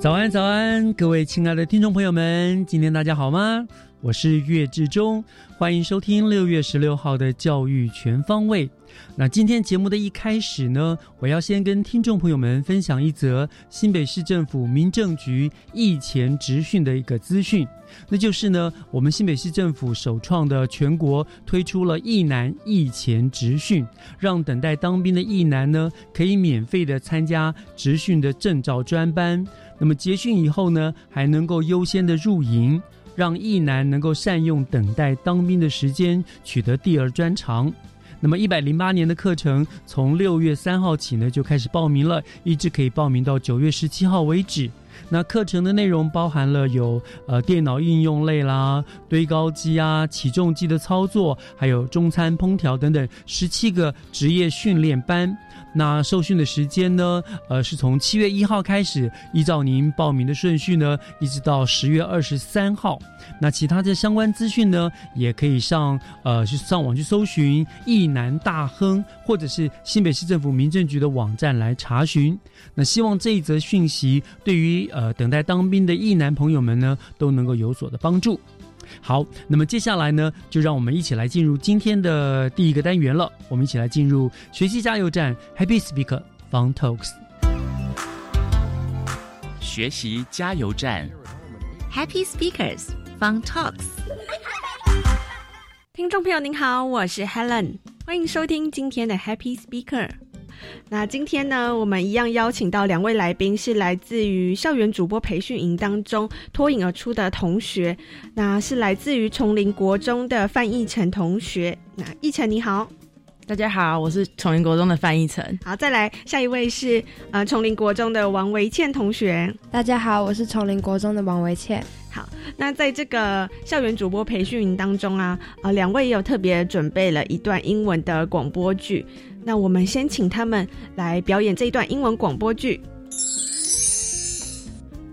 早安，早安，各位亲爱的听众朋友们，今天大家好吗？我是岳志忠，欢迎收听六月十六号的教育全方位。那今天节目的一开始呢，我要先跟听众朋友们分享一则新北市政府民政局役前职训的一个资讯，那就是呢，我们新北市政府首创的全国推出了役男役前职训，让等待当兵的役男呢，可以免费的参加职训的证照专班。那么结训以后呢，还能够优先的入营，让役男能够善用等待当兵的时间，取得第二专长。那么一百零八年的课程从六月三号起呢就开始报名了，一直可以报名到九月十七号为止。那课程的内容包含了有呃电脑应用类啦、堆高机啊、起重机的操作，还有中餐烹调等等十七个职业训练班。那受训的时间呢？呃，是从七月一号开始，依照您报名的顺序呢，一直到十月二十三号。那其他的相关资讯呢，也可以上呃去上网去搜寻“益南大亨”或者是新北市政府民政局的网站来查询。那希望这一则讯息对于呃等待当兵的益男朋友们呢，都能够有所的帮助。好，那么接下来呢，就让我们一起来进入今天的第一个单元了。我们一起来进入学习加油站 Happy Speaker Fun Talks。学习加油站，Happy Speakers Fun Talks。听众朋友您好，我是 Helen，欢迎收听今天的 Happy Speaker。那今天呢，我们一样邀请到两位来宾，是来自于校园主播培训营当中脱颖而出的同学，那是来自于丛林国中的范逸晨同学。那逸晨你好，大家好，我是崇林国中的范逸晨。好，再来下一位是呃丛林国中的王维倩同学。大家好，我是丛林国中的王维倩。好，那在这个校园主播培训营当中啊，呃，两位也有特别准备了一段英文的广播剧。那我们先请他们来表演这一段英文广播剧。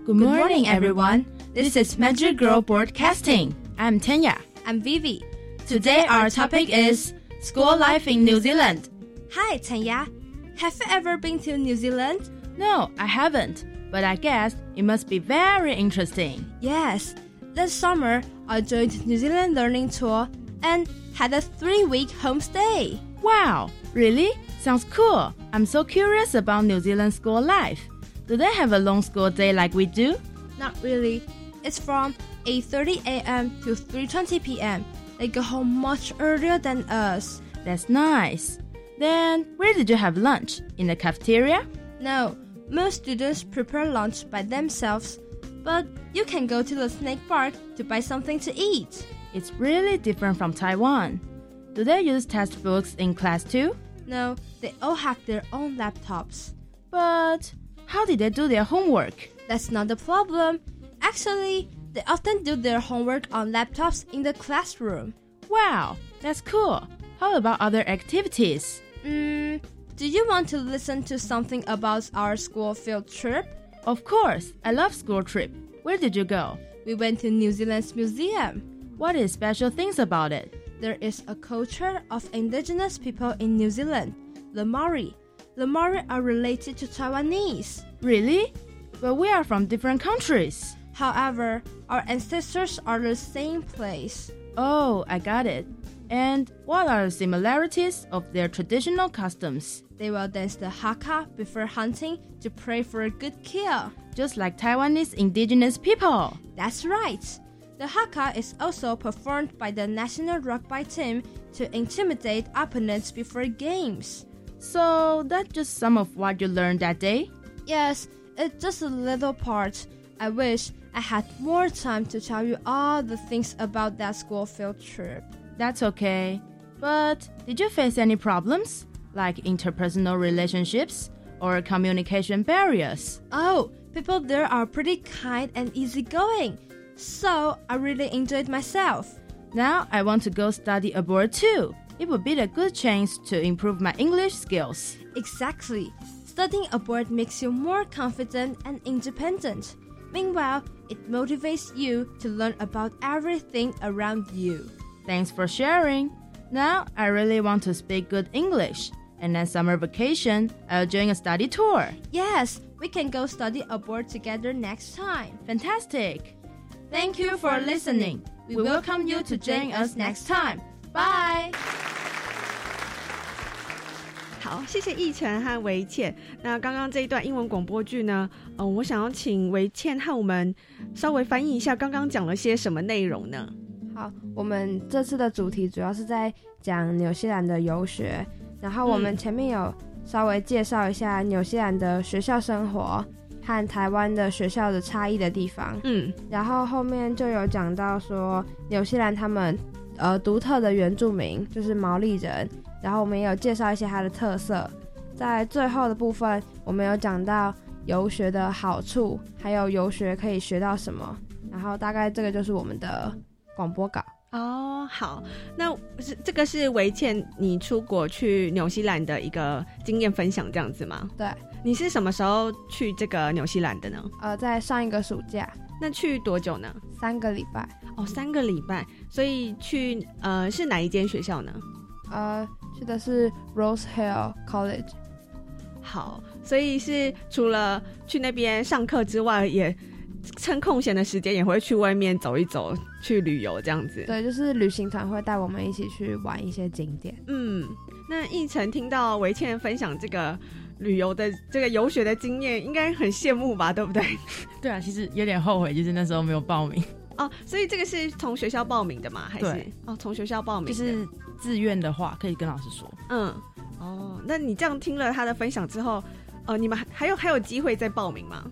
Good morning, everyone. This is Magic Girl Broadcasting. I'm Tanya. I'm Vivi. Today our topic is school life in New Zealand. Hi, Tanya. Have you ever been to New Zealand? No, I haven't, but I guess it must be very interesting. Yes. This summer, I joined New Zealand Learning Tour and had a three-week homestay. Wow, really? Sounds cool. I'm so curious about New Zealand school life. Do they have a long school day like we do? Not really. It's from 8:30 a.m. to 3:20 p.m. They go home much earlier than us. That's nice. Then, where did you have lunch? In the cafeteria? No, most students prepare lunch by themselves, but you can go to the snake park to buy something to eat. It's really different from Taiwan. Do they use textbooks in class too? No, they all have their own laptops. But how did they do their homework? That's not the problem. Actually, they often do their homework on laptops in the classroom. Wow, that's cool. How about other activities? Mm, do you want to listen to something about our school field trip? Of course, I love school trip. Where did you go? We went to New Zealand's museum. What is special things about it? There is a culture of indigenous people in New Zealand, the Maori. the Mari are related to Taiwanese. Really? But we are from different countries. However, our ancestors are the same place. Oh, I got it. And what are the similarities of their traditional customs? They will dance the haka before hunting to pray for a good kill. Just like Taiwanese indigenous people. That's right. The haka is also performed by the national rugby team to intimidate opponents before games. So that's just some of what you learned that day? Yes, it's just a little part. I wish I had more time to tell you all the things about that school field trip. That's okay. But did you face any problems? Like interpersonal relationships or communication barriers? Oh, people there are pretty kind and easygoing. So I really enjoyed myself. Now I want to go study abroad too. It would be a good chance to improve my English skills. Exactly. Studying abroad makes you more confident and independent. Meanwhile, it motivates you to learn about everything around you. Thanks for sharing. Now I really want to speak good English. And then summer vacation, I'll join a study tour. Yes, we can go study abroad together next time. Fantastic. Thank you for listening. We welcome you to join us next time. Bye. 好，谢谢易晨和维倩。那刚刚这一段英文广播剧呢，呃，我想要请维倩和我们稍微翻译一下刚刚讲了些什么内容呢？好，我们这次的主题主要是在讲纽西兰的游学，然后我们前面有稍微介绍一下纽西兰的学校生活和台湾的学校的差异的地方，嗯，然后后面就有讲到说纽西兰他们呃独特的原住民就是毛利人，然后我们也有介绍一些它的特色，在最后的部分我们有讲到游学的好处，还有游学可以学到什么，然后大概这个就是我们的广播稿。哦，好，那是这个是维倩你出国去纽西兰的一个经验分享，这样子吗？对，你是什么时候去这个纽西兰的呢？呃，在上一个暑假那去多久呢？三个礼拜，哦，三个礼拜，所以去呃是哪一间学校呢？呃，去的是 Rose Hill College。好，所以是除了去那边上课之外，也趁空闲的时间也会去外面走一走，去旅游这样子。对，就是旅行团会带我们一起去玩一些景点。嗯，那奕晨听到维倩分享这个旅游的这个游学的经验，应该很羡慕吧？对不对？对啊，其实有点后悔，就是那时候没有报名。哦，所以这个是从学校报名的吗？还是哦，从学校报名？就是自愿的话，可以跟老师说。嗯，哦，那你这样听了他的分享之后，呃，你们还还有还有机会再报名吗？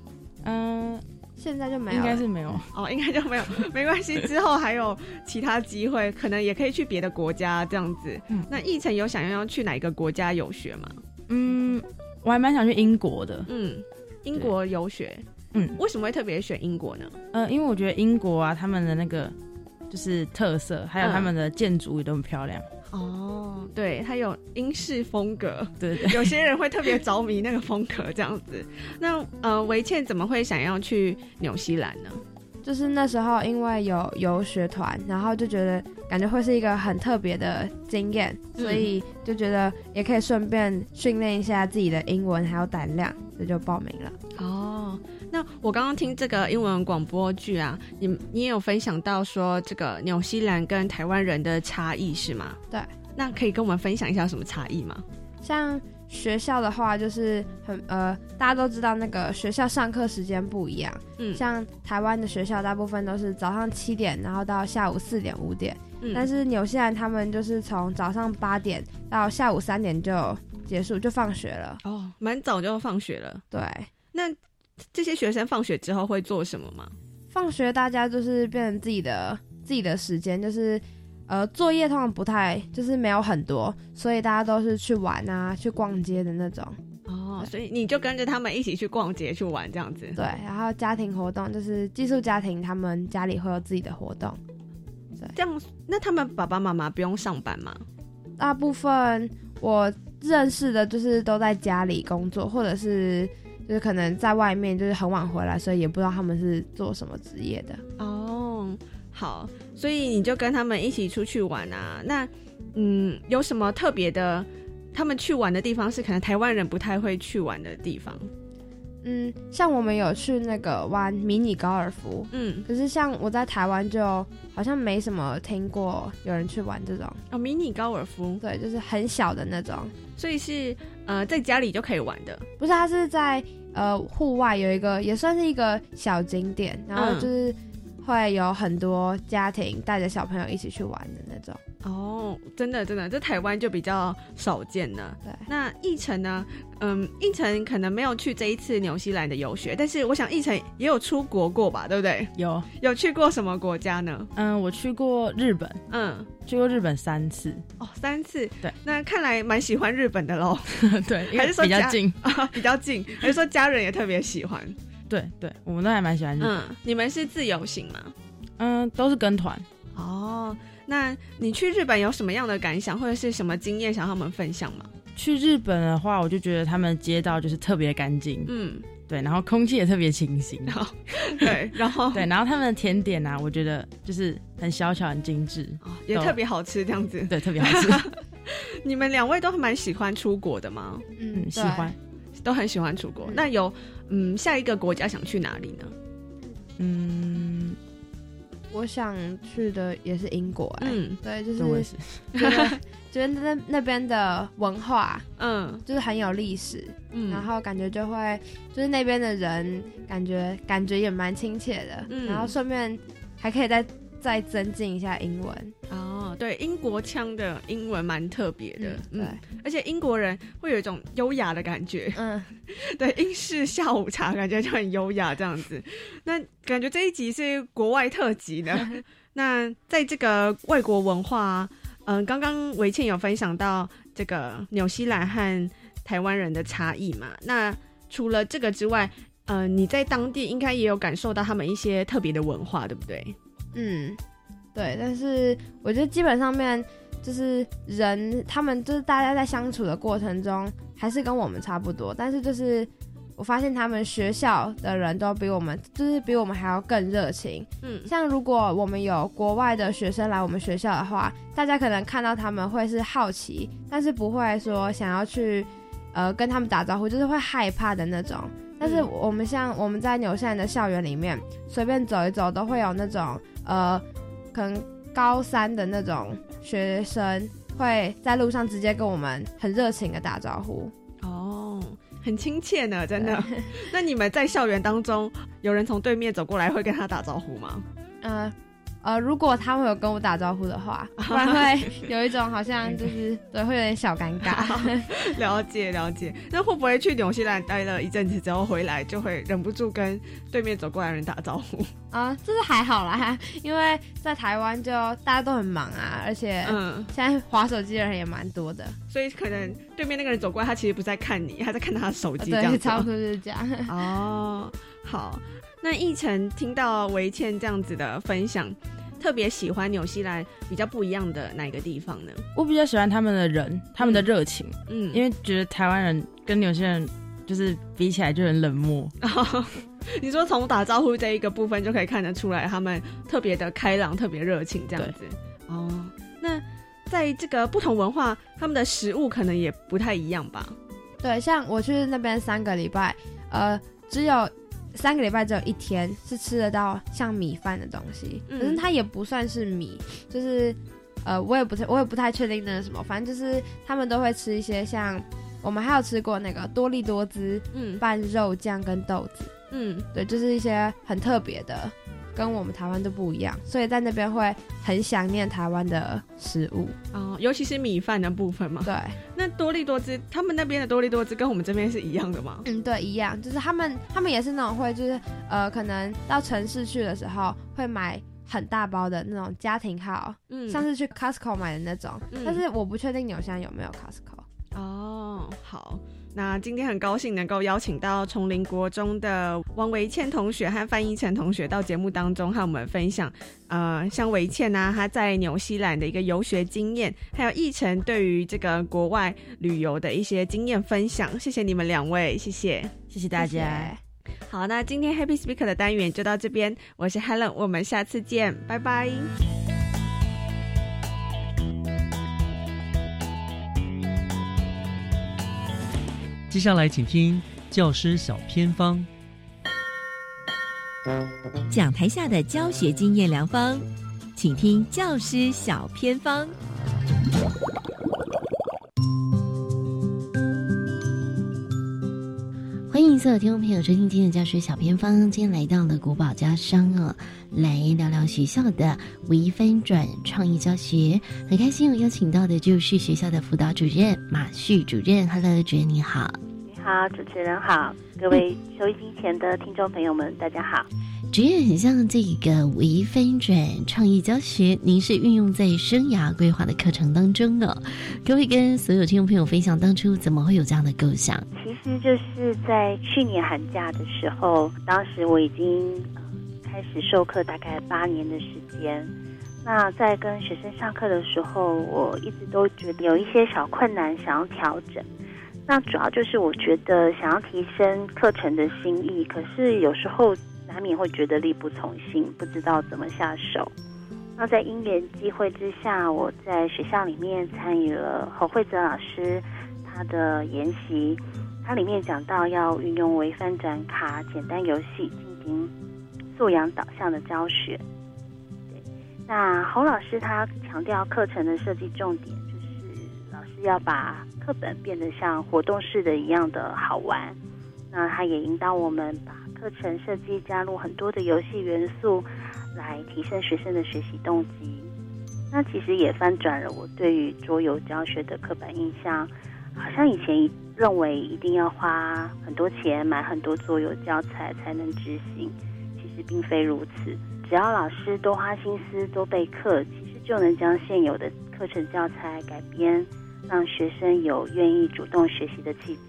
嗯，现在就没有，应该是没有。哦，应该就没有，没关系，之后还有其他机会，可能也可以去别的国家这样子。嗯那奕晨有想要去哪一个国家游学吗？嗯，我还蛮想去英国的。嗯，英国游学。嗯，为什么会特别选英国呢？呃，因为我觉得英国啊，他们的那个就是特色，还有嗯他们的建筑也都很漂亮。哦，对，它有英式风格，对对对，有些人会特别着迷那个风格这样子。那呃，维倩怎么会想要去纽西兰呢？就是那时候因为有游学团，然后就觉得感觉会是一个很特别的经验，嗯所以就觉得也可以顺便训练一下自己的英文还有胆量，所以就报名了。哦，那我刚刚听这个英文广播剧啊，你你也有分享到说这个纽西兰跟台湾人的差异是吗？对，那可以跟我们分享一下有什么差异吗？像学校的话，就是很呃，大家都知道那个学校上课时间不一样，嗯像台湾的学校大部分都是早上七点，然后到下午四点五点，嗯但是纽西兰他们就是从早上八点到下午三点就结束就放学了。哦，蛮早就放学了。对，那这些学生放学之后会做什么吗？放学大家就是变成自己的自己的时间，就是呃作业通常不太就是没有很多，所以大家都是去玩啊，去逛街的那种。哦，所以你就跟着他们一起去逛街去玩这样子。对，然后家庭活动就是寄宿家庭，他们家里会有自己的活动。对这样，那他们爸爸妈妈不用上班吗？大部分我认识的就是都在家里工作，或者是就是可能在外面就是很晚回来，所以也不知道他们是做什么职业的。哦，好，所以你就跟他们一起出去玩啊。那嗯，有什么特别的他们去玩的地方是可能台湾人不太会去玩的地方。嗯，像我们有去那个玩迷你高尔夫，嗯，可是像我在台湾就好像没什么听过有人去玩这种。哦，迷你高尔夫，对，就是很小的那种，所以是呃在家里就可以玩的。不是，它是在呃户外有一个也算是一个小景点，然后嗯就是会有很多家庭带着小朋友一起去玩的那种。哦，真的真的，这台湾就比较少见呢。对，那奕晨呢？嗯，奕晨可能没有去这一次纽西兰的游学，但是我想奕晨也有出国过吧，对不对？有，有去过什么国家呢？嗯，我去过日本，嗯，去过日本三次，哦，三次。对，那看来蛮喜欢日本的喽。对，还是说家比较近，啊，比较近，还是说家人也特别喜欢？对对，我们都还蛮喜欢日本，嗯，你们是自由行吗？嗯，都是跟团。哦，那你去日本有什么样的感想，或者是什么经验想和我们分享吗？去日本的话，我就觉得他们街道就是特别干净，嗯，对，然后空气也特别清新，对，然后 对，然后他们的甜点啊，我觉得就是很小巧、很精致，也特别好吃，这样子。对，特别好吃。你们两位都蛮喜欢出国的吗？嗯，喜欢，都很喜欢出国。那有嗯，下一个国家想去哪里呢？嗯，我想去的也是英国、哎、嗯。对，就是对我也是。觉得 觉得那那边的文化，嗯，就是很有历史，嗯。然后感觉就会就是那边的人感觉感觉也蛮亲切的，嗯。然后顺便还可以再再增进一下英文，哦，对，英国腔的英文蛮特别的，嗯嗯，而且英国人会有一种优雅的感觉，嗯，对，英式下午茶感觉就很优雅这样子。那感觉这一集是国外特辑的。那在这个外国文化，嗯、刚刚维倩有分享到这个纽西兰和台湾人的差异嘛？那除了这个之外，呃，你在当地应该也有感受到他们一些特别的文化，对不对？嗯，对，但是我觉得基本上面就是人，他们就是大家在相处的过程中，还是跟我们差不多，但是就是我发现他们学校的人都比我们，就是比我们还要更热情。嗯像如果我们有国外的学生来我们学校的话，大家可能看到他们会是好奇，但是不会说想要去呃跟他们打招呼，就是会害怕的那种。但是我们像我们在纽西兰的校园里面，随便走一走都会有那种呃，可能高三的那种学生会在路上直接跟我们很热情的打招呼。哦，很亲切呢，真的。那你们在校园当中，有人从对面走过来会跟他打招呼吗？呃呃，如果他们有跟我打招呼的话，不然会有一种好像就是对，会有点小尴尬。了解了解。那会不会去纽西兰待了一阵子之后回来，就会忍不住跟对面走过来的人打招呼？啊、这是还好啦，因为在台湾就大家都很忙啊，而且嗯现在划手机的人也蛮多的，所以可能对面那个人走过来，他其实不是在看你，他在看他的手机，这样对，子吗差不多就是这样。哦，好。那奕晨听到维倩这样子的分享，特别喜欢纽西兰比较不一样的哪个地方呢？我比较喜欢他们的人，他们的热情，嗯，因为觉得台湾人跟纽西兰人就是比起来就很冷漠。你说从打招呼这一个部分就可以看得出来，他们特别的开朗，特别热情这样子。哦，那在这个不同文化，他们的食物可能也不太一样吧？对，像我去那边三个礼拜，呃，只有三个礼拜只有一天是吃得到像米饭的东西，嗯。可是它也不算是米，就是呃，我也不太我也不太确定那是什么，反正就是他们都会吃一些像我们还有吃过那个多利多滋嗯。拌肉酱跟豆子，嗯，对，就是一些很特别的，跟我们台湾都不一样，所以在那边会很想念台湾的食物。哦，尤其是米饭的部分嘛。对，那多利多汁，他们那边的多利多汁跟我们这边是一样的吗？嗯，对，一样，就是他们他们也是那种会就是呃，可能到城市去的时候会买很大包的那种家庭号，嗯像是去 Costco 买的那种，嗯但是我不确定纽西兰有没有 Costco。哦，好。那今天很高兴能够邀请到崇林国中的王维倩同学和范依晨同学到节目当中和我们分享，呃，像维倩啊，她在纽西兰的一个游学经验，还有奕晨对于这个国外旅游的一些经验分享。谢谢你们两位，谢谢，谢谢大家。好，那今天 Happy Speaker 的单元就到这边，我是 Helen，我们下次见，拜拜。接下来请听教师小偏方。讲台下的教学经验良方，请听教师小偏方。欢迎所有听众朋友收听今天的教学小偏方。今天来到了国宝家商哦，来聊聊学校的微翻转创意教学。很开心我邀请到的就是学校的辅导主任马旭主任。Hello，主任你好。你好，主持人好，各位收音机前的听众朋友们，大家好。职业很像这个微翻转创意教学，您是运用在生涯规划的课程当中哦。可不可以跟所有听众朋友分享当初怎么会有这样的构想？其实就是在去年寒假的时候，当时我已经开始授课大概八年的时间。那在跟学生上课的时候，我一直都觉得有一些小困难，想要调整。那主要就是我觉得想要提升课程的心意，可是有时候。难免会觉得力不从心，不知道怎么下手。那在因缘机会之下，我在学校里面参与了侯慧泽老师他的研习，他里面讲到要运用微翻转卡简单游戏进行素养导向的教学。那侯老师他强调课程的设计重点是要把课本变得像活动式的一样的好玩。那他也引导我们把课程设计加入很多的游戏元素，来提升学生的学习动机。那其实也翻转了我对于桌游教学的刻板印象，好像以前认为一定要花很多钱买很多桌游教材才能执行，其实并非如此。只要老师多花心思多备课，其实就能将现有的课程教材改编，让学生有愿意主动学习的契机。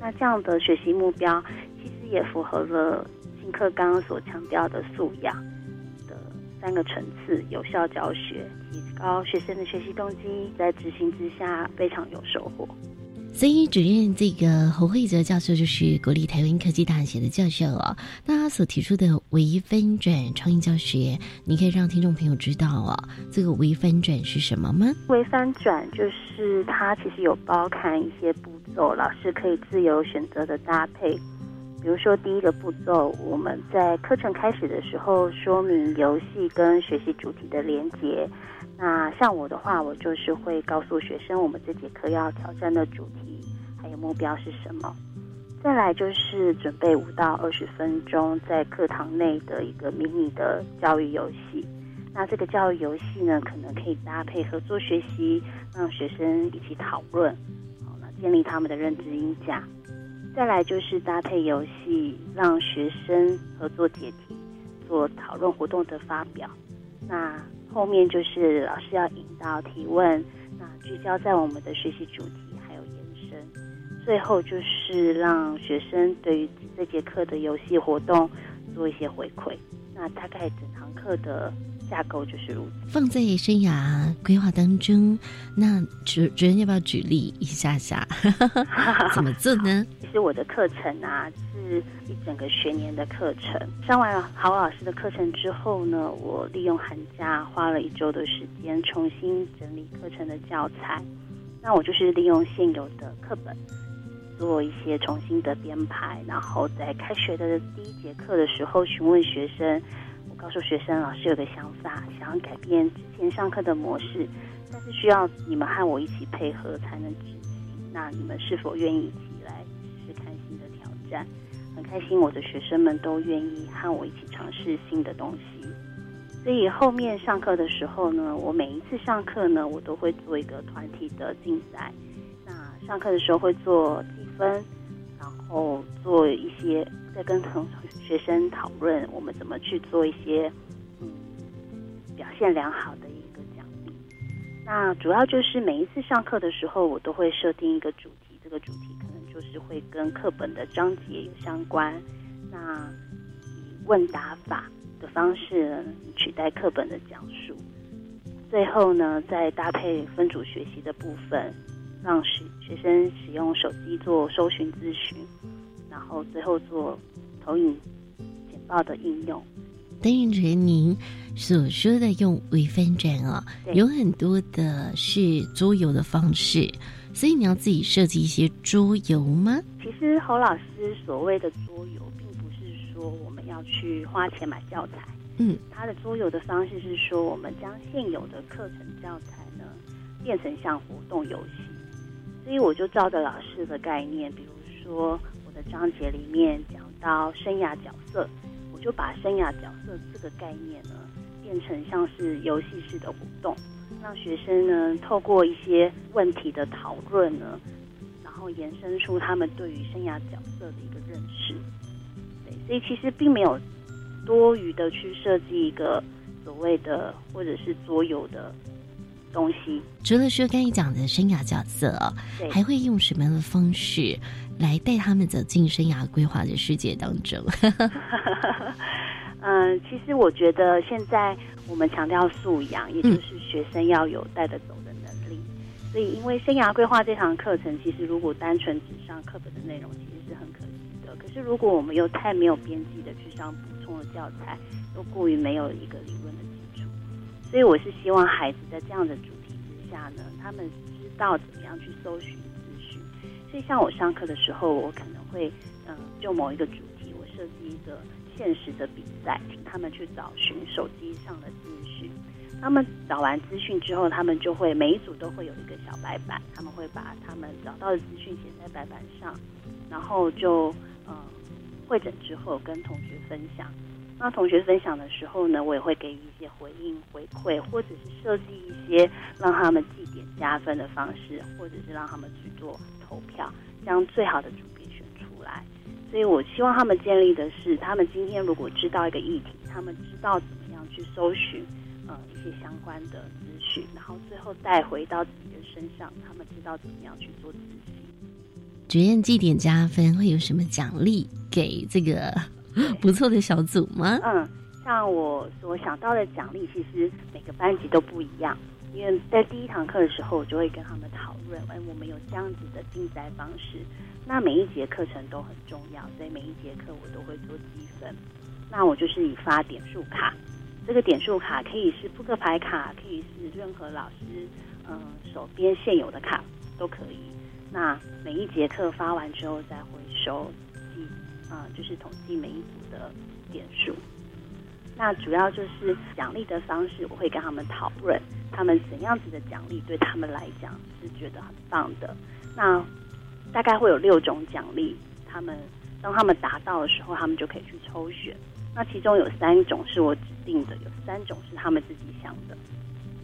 那这样的学习目标。其实也符合了新课纲所强调的素养的三个层次，有效教学，提高学生的学习动机，在执行之下非常有收获。所以，主任这个侯慧哲教授就是国立台湾科技大学的教授哦。那他所提出的微翻转创意教学，你可以让听众朋友知道哦，这个微翻转是什么吗？微翻转就是它其实有包含一些步骤，老师可以自由选择的搭配。比如说，第一个步骤，我们在课程开始的时候说明游戏跟学习主题的连接。那像我的话，我就是会告诉学生，我们这节课要挑战的主题还有目标是什么。再来就是准备五到二十分钟在课堂内的一个迷你的教育游戏。那这个教育游戏呢，可能可以搭配合作学习，让学生一起讨论，好，那建立他们的认知音架。再来就是搭配游戏，让学生合作解题、做讨论活动的发表。那后面就是老师要引导提问，那聚焦在我们的学习主题还有延伸。最后就是让学生对于这节课的游戏活动做一些回馈。那大概整堂课的。架构就是如此。放在生涯规划当中，那主主任要不要举例一下下？怎么做呢？其实我的课程啊，是一整个学年的课程。上完郝老师的课程之后呢，我利用寒假花了一周的时间，重新整理课程的教材。那我就是利用现有的课本，做一些重新的编排，然后在开学的第一节课的时候询问学生。我告诉学生，老师有个想法，想要改变之前上课的模式，但是需要你们和我一起配合才能执行。那你们是否愿意一起来试试看新的挑战？很开心，我的学生们都愿意和我一起尝试新的东西。所以后面上课的时候呢，我每一次上课呢，我都会做一个团体的竞赛。那上课的时候会做积分，然后做一些。在跟同学生讨论，我们怎么去做一些嗯表现良好的一个奖励。那主要就是每一次上课的时候，我都会设定一个主题，这个主题可能就是会跟课本的章节有相关。那以问答法的方式取代课本的讲述。最后呢，再搭配分组学习的部分，让学学生使用手机做搜寻咨询。然后最后做投影简报的应用，担任成您所说的用微分展哦，有很多的是桌游的方式，所以你要自己设计一些桌游吗？其实侯老师所谓的桌游，并不是说我们要去花钱买教材，嗯，他的桌游的方式是说，我们将现有的课程教材呢变成像活动游戏，所以我就照着老师的概念，比如说我的章节里面讲到生涯角色，我就把生涯角色这个概念呢变成像是游戏式的活动，让学生呢透过一些问题的讨论呢。然后延伸出他们对于生涯角色的一个认识，对，所以其实并没有多余的去设计一个所谓的或者是桌游的东西。除了说刚才讲的生涯角色，还会用什么样的方式来带他们走进生涯规划的世界当中？嗯，其实我觉得现在我们强调素养，也就是学生要有带得走的能力。所以，因为生涯规划这堂课程，其实如果单纯只上课本的内容，其实是很可惜的。可是，如果我们又太没有边际的去上补充的教材，又过于没有一个理论的所以我是希望孩子在这样的主题之下呢，他们知道怎么样去搜寻资讯。所以，像我上课的时候，我可能会嗯，就某一个主题，我设计一个现实的比赛，请他们去找寻手机上的资讯。他们找完资讯之后，他们就会每一组都会有一个小白板，他们会把他们找到的资讯写在白板上，然后就嗯会诊之后跟同学分享。那同学分享的时候呢，我也会给予一些回应回馈，或者是设计一些让他们记点加分的方式，或者是让他们去做投票，将最好的组别选出来。所以我希望他们建立的是，他们今天如果知道一个议题，他们知道怎么样去搜寻。呃，一些相关的资讯，然后最后带回到自己的身上，他们知道怎么样去做自己。主任绩点加分会有什么奖励给这个 不错的小组吗？嗯，像我所想到的奖励，其实每个班级都不一样。因为在第一堂课的时候，我就会跟他们讨论，哎，我们有这样子的竞赛方式。那每一节课程都很重要，所以每一节课我都会做积分。那我就是以发点数卡。这个点数卡可以是扑克牌卡，可以是任何老师嗯手边现有的卡都可以。那每一节课发完之后再回收啊，就是统计每一组的点数。那主要就是奖励的方式，我会跟他们讨论，他们怎样子的奖励对他们来讲是觉得很棒的。那大概会有六种奖励，他们当他们达到的时候，他们就可以去抽选。那其中有三种是我指定的，有三种是他们自己想的。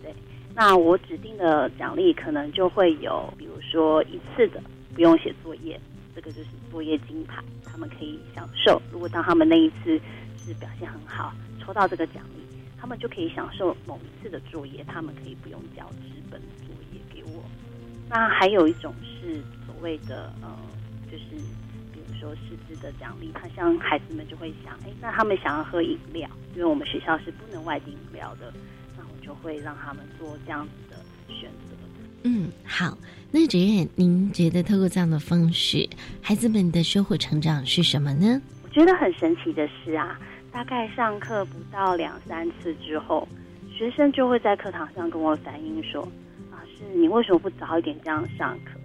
对，那我指定的奖励可能就会有，比如说一次的不用写作业，这个就是作业金牌，他们可以享受。如果当他们那一次是表现很好，抽到这个奖励，他们就可以享受某一次的作业，他们可以不用交纸本作业给我。那还有一种是所谓的呃，就是比如。说师资的奖励，他像孩子们就会想，哎，那他们想要喝饮料，因为我们学校是不能外订饮料的，那我就会让他们做这样子的选择。嗯，好，那主任，您觉得透过这样的方式，孩子们的收获成长是什么呢？我觉得很神奇的是啊，大概上课不到两三次之后，学生就会在课堂上跟我反映说，老师，你为什么不早一点这样上课？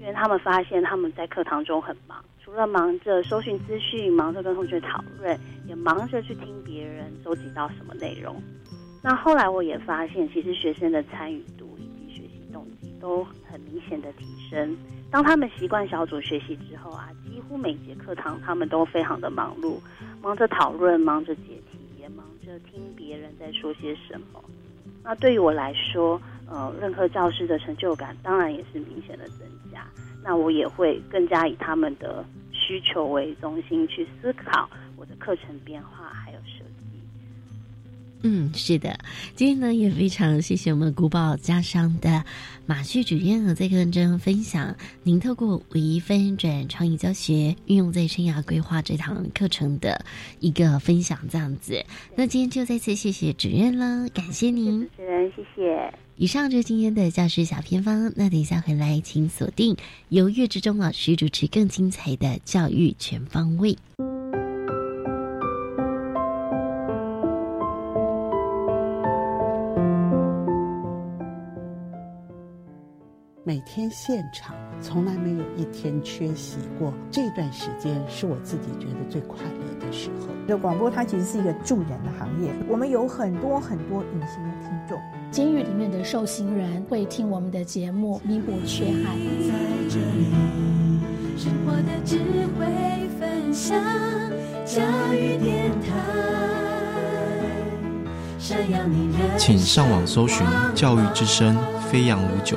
因为他们发现他们在课堂中很忙。除了忙着搜寻资讯，忙着跟同学讨论，也忙着去听别人收集到什么内容。那后来我也发现，其实学生的参与度都很明显的提升。当他们习惯小组学习之后啊，几乎每节课堂他们都非常的忙碌，忙着讨论，忙着解题，也忙着听别人在说些什么。那对于我来说，呃，任课教师的成就感当然也是明显的增加。那我也会更加以他们的。需求为中心去思考我的课程变化，嗯，是的，今天呢也非常谢谢我们古堡家商的马旭主任和在课程中分享，您透过五一分转创意教学运用在生涯规划这堂课程的一个分享，这样子。那今天就再次谢谢主任了，感谢您，主持人，谢谢。以上就是今天的教师小偏方，那等一下回来，请锁定由岳志忠老师主持更精彩的教育全方位。每天现场，从来没有一天缺席过。这段时间是我自己觉得最快乐的时候。这广播它其实是一个助人的行业，我们有很多很多隐形的听众。监狱里面的受刑人会听我们的节目，弥补缺憾。在这里，生活的智慧分享，教育电台。请上网搜寻“教育之声”飞扬五九。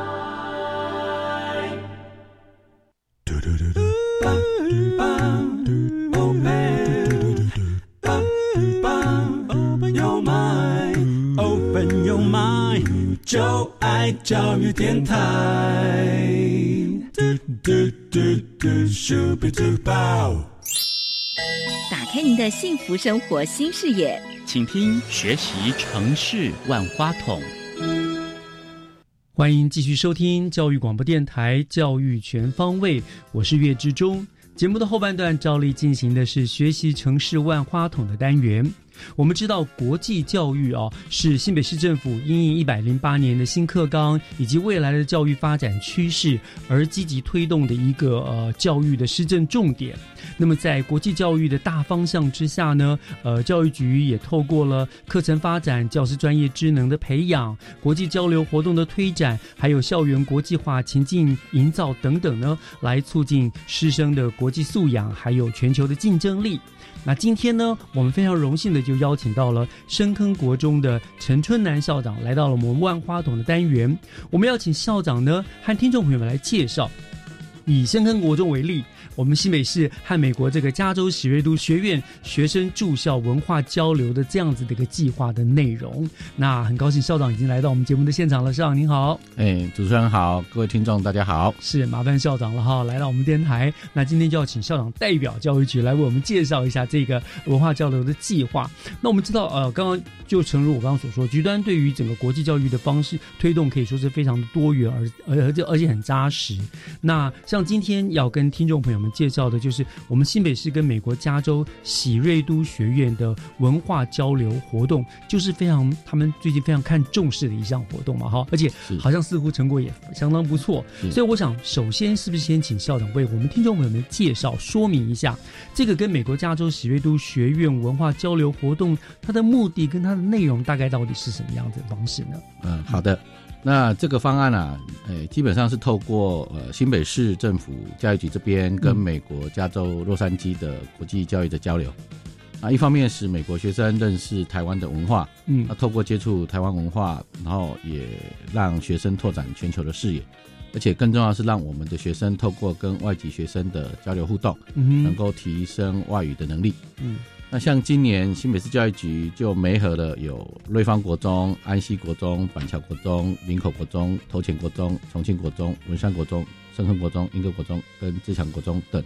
就爱教育电台。嘟嘟嘟嘟咻比嘟爆打开您的幸福生活新视野。请听《学习城市万花筒》。欢迎继续收听教育广播电台《教育全方位》，我是岳志忠。节目的后半段照例进行的是《学习城市万花筒》的单元。我们知道，国际教育啊，是新北市政府因应一百零八年的新课纲以及未来的教育发展趋势而积极推动的一个呃教育的施政重点。那么，在国际教育的大方向之下呢，呃，教育局也透过了课程发展、教师专业职能的培养、国际交流活动的推展，还有校园国际化情境营造等等呢，来促进师生的国际素养，还有全球的竞争力。那今天呢，我们非常荣幸的就邀请到了深坑国中的陈春南校长，来到了我们万花筒的单元。我们要请校长呢，和听众朋友们来介绍，以深坑国中为例。我们新北市和美国这个加州喜瑞都学院学生住校文化交流的这样子的一个计划的内容，那很高兴校长已经来到我们节目的现场了。校长您好，哎，主持人好，各位听众大家好，是麻烦校长了哈，来到我们电台。那今天就要请校长代表教育局来为我们介绍一下这个文化交流的计划。那我们知道，呃，刚刚就诚如我刚刚所说，局端对于整个国际教育的方式推动可以说是非常的多元，而而而且而且很扎实。那像今天要跟听众朋友们介绍的就是我们新北市跟美国加州喜瑞都学院的文化交流活动，就是非常他们最近非常看重视的一项活动嘛，哈，而且好像似乎成果也相当不错。所以我想，首先是不是先请校长为我们听众朋友们介绍说明一下，这个跟美国加州喜瑞都学院文化交流活动它的目的跟它的内容大概到底是什么样子的方式呢？嗯，好的。那这个方案啊，诶，基本上是透过呃新北市政府教育局这边跟美国加州洛杉矶的国际教育的交流，啊，一方面使美国学生认识台湾的文化，嗯，那透过接触台湾文化，然后也让学生拓展全球的视野，而且更重要是让我们的学生透过跟外籍学生的交流互动，嗯，能够提升外语的能力，嗯。那像今年新北市教育局就媒合了有瑞芳国中、安溪国中、板桥国中、林口国中、头前国中、重庆国中、文山国中、深坑国中、英歌国中跟自强国中等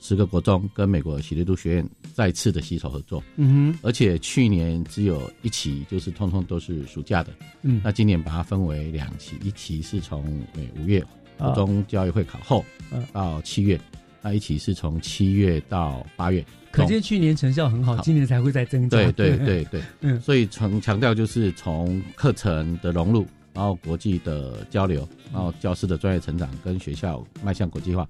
十个国中，跟美国喜利都学院再次的携手合作。嗯哼，而且去年只有一期，就是通通都是暑假的。嗯，那今年把它分为两期，一期是从五月国中教育会考后嗯到七月，那一期是从七月到八月。可见去年成效很好，今年才会再增加。对对 对对，嗯，所以从强调就是从课程的融入，然后国际的交流，然后教师的专业成长，跟学校迈向国际化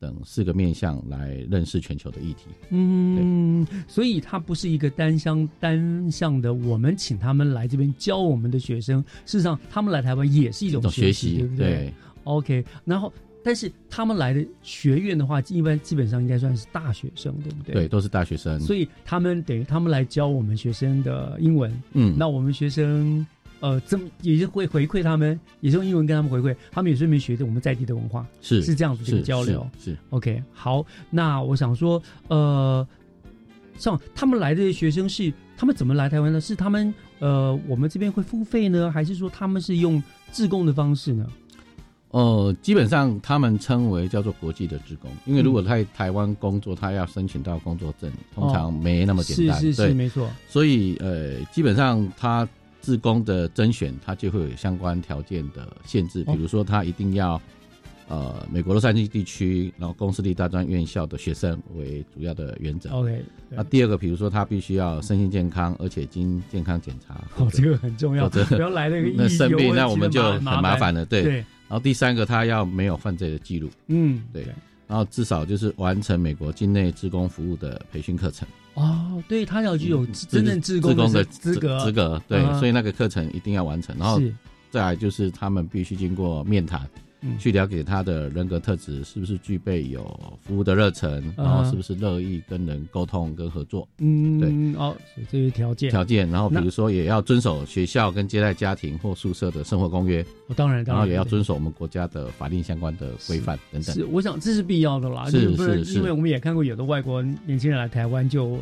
等四个面向来认识全球的议题。嗯，所以它不是一个单向单向的，我们请他们来这边教我们的学生，事实上他们来台湾也是一种学习对不对？对。O k 然后但是他们来的学院的话，一般基本上应该算是大学生，对不对？对，都是大学生。所以他们等于他们来教我们学生的英文，嗯那我们学生呃，这么也是会回馈他们，也是用英文跟他们回馈，他们也顺便学着我们在地的文化，是是这样子的一个交流。是是 OK，好，那我想说，呃，像他们来的学生是他们怎么来台湾呢？是他们呃，我们这边会付费呢，还是说他们是用自贡的方式呢？呃，基本上他们称为叫做国际的职工，因为如果在台湾工作，他要申请到工作证，通常没那么简单。哦是是是对没错。所以呃，基本上他自工的甄选，他就会有相关条件的限制，哦比如说他一定要呃美国洛杉矶地区，然后公私立大专院校的学生为主要的原则。OK，那第二个，比如说他必须要身心健康，而且经健康检查。哦，这个很重要，否则不要来那个 那生病，那我们就很麻麻烦了。对。对然后第三个，他要没有犯罪的记录。嗯，对。然后至少就是完成美国境内职工服务的培训课程。哦，对他要具有真正职工的资格资格，对，啊所以那个课程一定要完成。然后再来就是他们必须经过面谈，嗯。去了解他的人格特质是不是具备有服务的热忱，啊然后是不是乐意跟人沟通跟合作。嗯，对。哦，所以这些条件。条件，然后比如说也要遵守学校跟接待家庭或宿舍的生活公约，哦当然当然。然后也要遵守我们国家的法令相关的规范等等。是，我想这是必要的啦，是是是。因为我们也看过有的外国年轻人来台湾就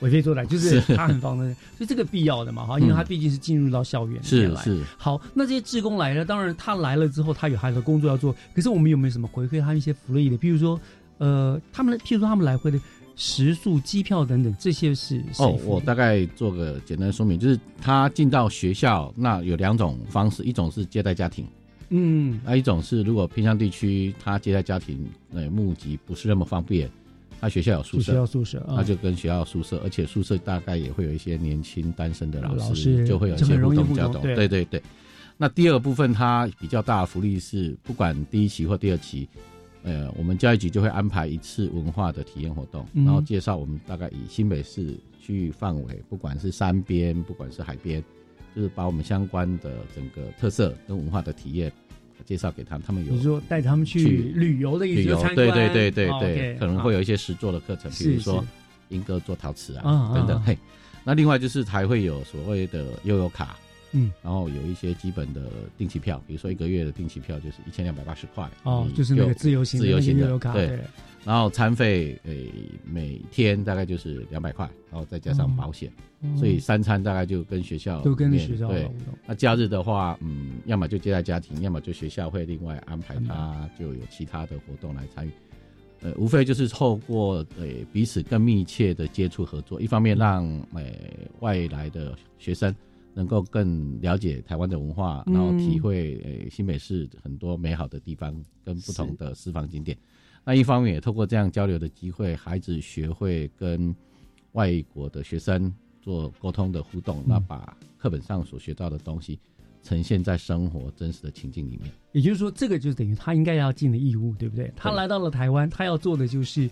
为非作歹，就是是。他很放的，所以这个必要的嘛哈，因为他毕竟是进入到校园里面来。是是。好，那这些志工来了，当然他来了之后，他有他的工作要做，可是我们有没有什么回馈他一些福利的？譬如说，呃，他们譬如说他们来回的食宿、机票等等，这些是谁哦，我大概做个简单说明，就是他进到学校，那有两种方式，一种是接待家庭，嗯，那一种是如果偏向地区，他接待家庭呃募集不是那么方便，他学校有宿舍，就学校宿舍啊。那就跟学校宿舍，而且宿舍大概也会有一些年轻单身的老老师就会有一些互动交流，对。对对对。那第二个部分，它比较大的福利是，不管第一期或第二期，呃，我们教育局就会安排一次文化的体验活动，嗯。然后介绍我们大概以新北市区域范围，不管是山边，不管是海边，就是把我们相关的整个特色跟文化的体验介绍给他们，他们有你说带他们去旅游的意思，旅游就参，对观。对对对对对，可能会有一些实作的课程，比如说英哥做陶瓷啊啊等等。啊嘿，那另外就是还会有所谓的悠游卡，嗯，然后有一些基本的定期票，比如说一个月的定期票就是一千两百八十块，哦就是那个自由行的自由行的对。对。然后餐费诶、每天大概就是两百块，然后再加上保险，哦所以三餐大概就跟学校都跟学校对。那假日的话，嗯，要么就接待家庭，要么就学校会另外安排他就有其他的活动来参与。呃，无非就是透过呃彼此更密切的接触合作，一方面让呃外来的学生能够更了解台湾的文化，嗯然后体会呃新北市很多美好的地方跟不同的私房景点。那一方面也透过这样交流的机会，孩子学会跟外国的学生做沟通的互动，那把课本上所学到的东西呈现在生活真实的情境里面。也就是说，这个就等于他应该要尽的义务，对不对？他来到了台湾，他要做的就是，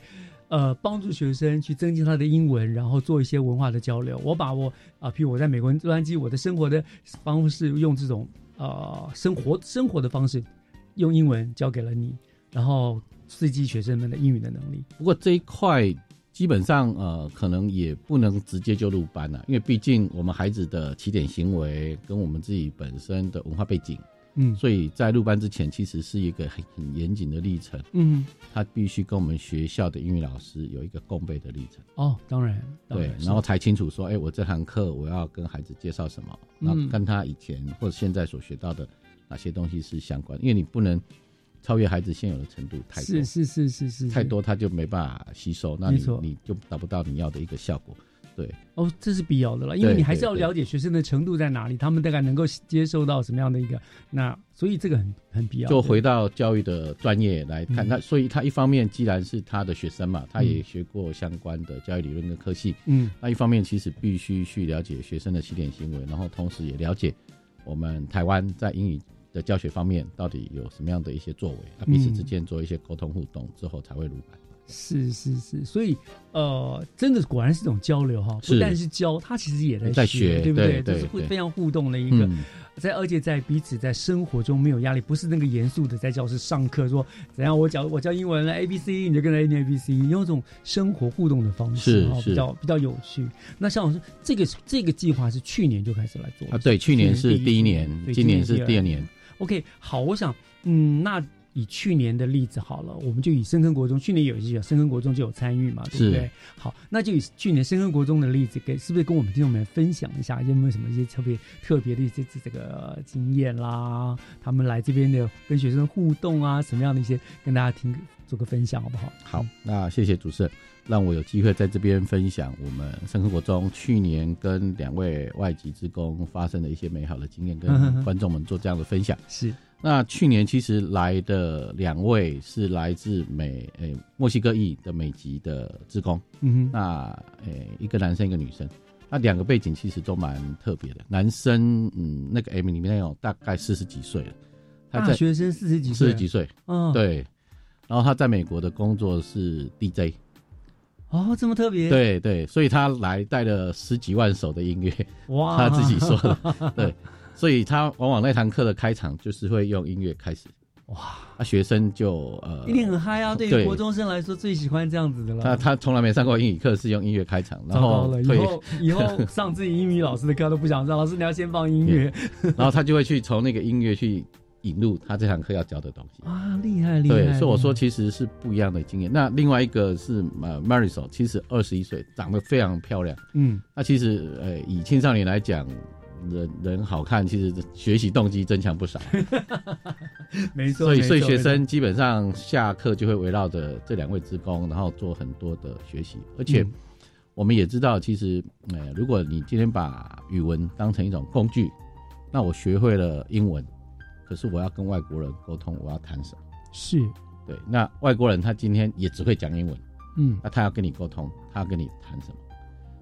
呃，帮助学生去增进他的英文，然后做一些文化的交流。我把我啊，譬如我在美国洛杉矶，我的生活的方式用这种呃生活生活的方式，用英文教给了你，然后刺激学生们的英语的能力。不过这一块基本上呃，可能也不能直接就入班了、因为毕竟我们孩子的起点行为跟我们自己本身的文化背景，嗯。所以在入班之前，其实是一个很很严谨的历程。嗯，他必须跟我们学校的英语老师有一个共备的历程。哦，当然，当对然后才清楚说，哎，我这堂课我要跟孩子介绍什么，那跟他以前或者现在所学到的哪些东西是相关，因为你不能超越孩子现有的程度太多，是是是是是太多他就没办法吸收，那你你就达不到你要的一个效果。对，哦，这是必要的了，因为你还是要了解学生的程度在哪里，他们大概能够接受到什么样的一个，那所以这个很很必要。就回到教育的专业来看，嗯他所以他一方面既然是他的学生嘛，他也嗯学过相关的教育理论跟科系，嗯，那一方面其实必须去了解学生的起点行为，然后同时也了解我们台湾在英语的教学方面到底有什么样的一些作为，那彼此嗯之间做一些沟通互动之后才会入版。是是是，所以呃，真的果然是一种交流哈，不但是教，他其实也在在学，对不对对这是会非常互动的一个嗯，在而且在彼此在生活中没有压力，不是那个严肃的在教室上课说怎样，我教我教英文 A B C，你就跟着念 A B C，用一种生活互动的方式比较比较有趣。那像我说，这个这个计划是去年就开始来做啊，对，去年是第一年，今年是第二。年。OK，好，我想，嗯，那以去年的例子好了，我们就以深坑国中，去年有一些深坑国中就有参与嘛，对不对？好，那就以去年深坑国中的例子，给是不是跟我们听众们分享一下，有没有什么一些特别特别的一些这这个经验啦？他们来这边的跟学生互动啊，什么样的一些跟大家听做个分享，好不好？好，那谢谢主持人，让我有机会在这边分享我们深坑国中去年跟两位外籍职工发生的一些美好的经验，跟观众们做这样的分享。是，那去年其实来的两位是来自美诶、墨西哥裔的美籍的职工，嗯哼。那诶、一个男生一个女生。那两个背景其实都蛮特别的。男生，嗯，那个 M 里面有大概四十几岁了，他在大学生四十几岁？四十几岁，嗯对。然后他在美国的工作是 DJ，哦，这么特别，对对，所以他来带了十几万首的音乐，哇。他自己说的，对，所以他往往那堂课的开场就是会用音乐开始，哇，那学生就呃一定很嗨啊！对于国中生来说，最喜欢这样子的了。他他从来没上过英语课，是用音乐开场，然后，以后以后上自己英语老师的课都不想上，老师你要先放音乐 然后他就会去从那个音乐去引入他这堂课要教的东西。啊，厉害厉害！对，所以我说其实是不一样的经验。那另外一个是呃 Marisol，其实二十一岁，长得非常漂亮。嗯，那其实呃以青少年来讲，人人好看，其实学习动机增强不少。没错，所以所以学生基本上下课就会围绕着这两位职工，然后做很多的学习，而且嗯我们也知道，其实呃如果你今天把语文当成一种工具，那我学会了英文，可是我要跟外国人沟通，我要谈什么？是对，那外国人他今天也只会讲英文，嗯那他要跟你沟通，他要跟你谈什么？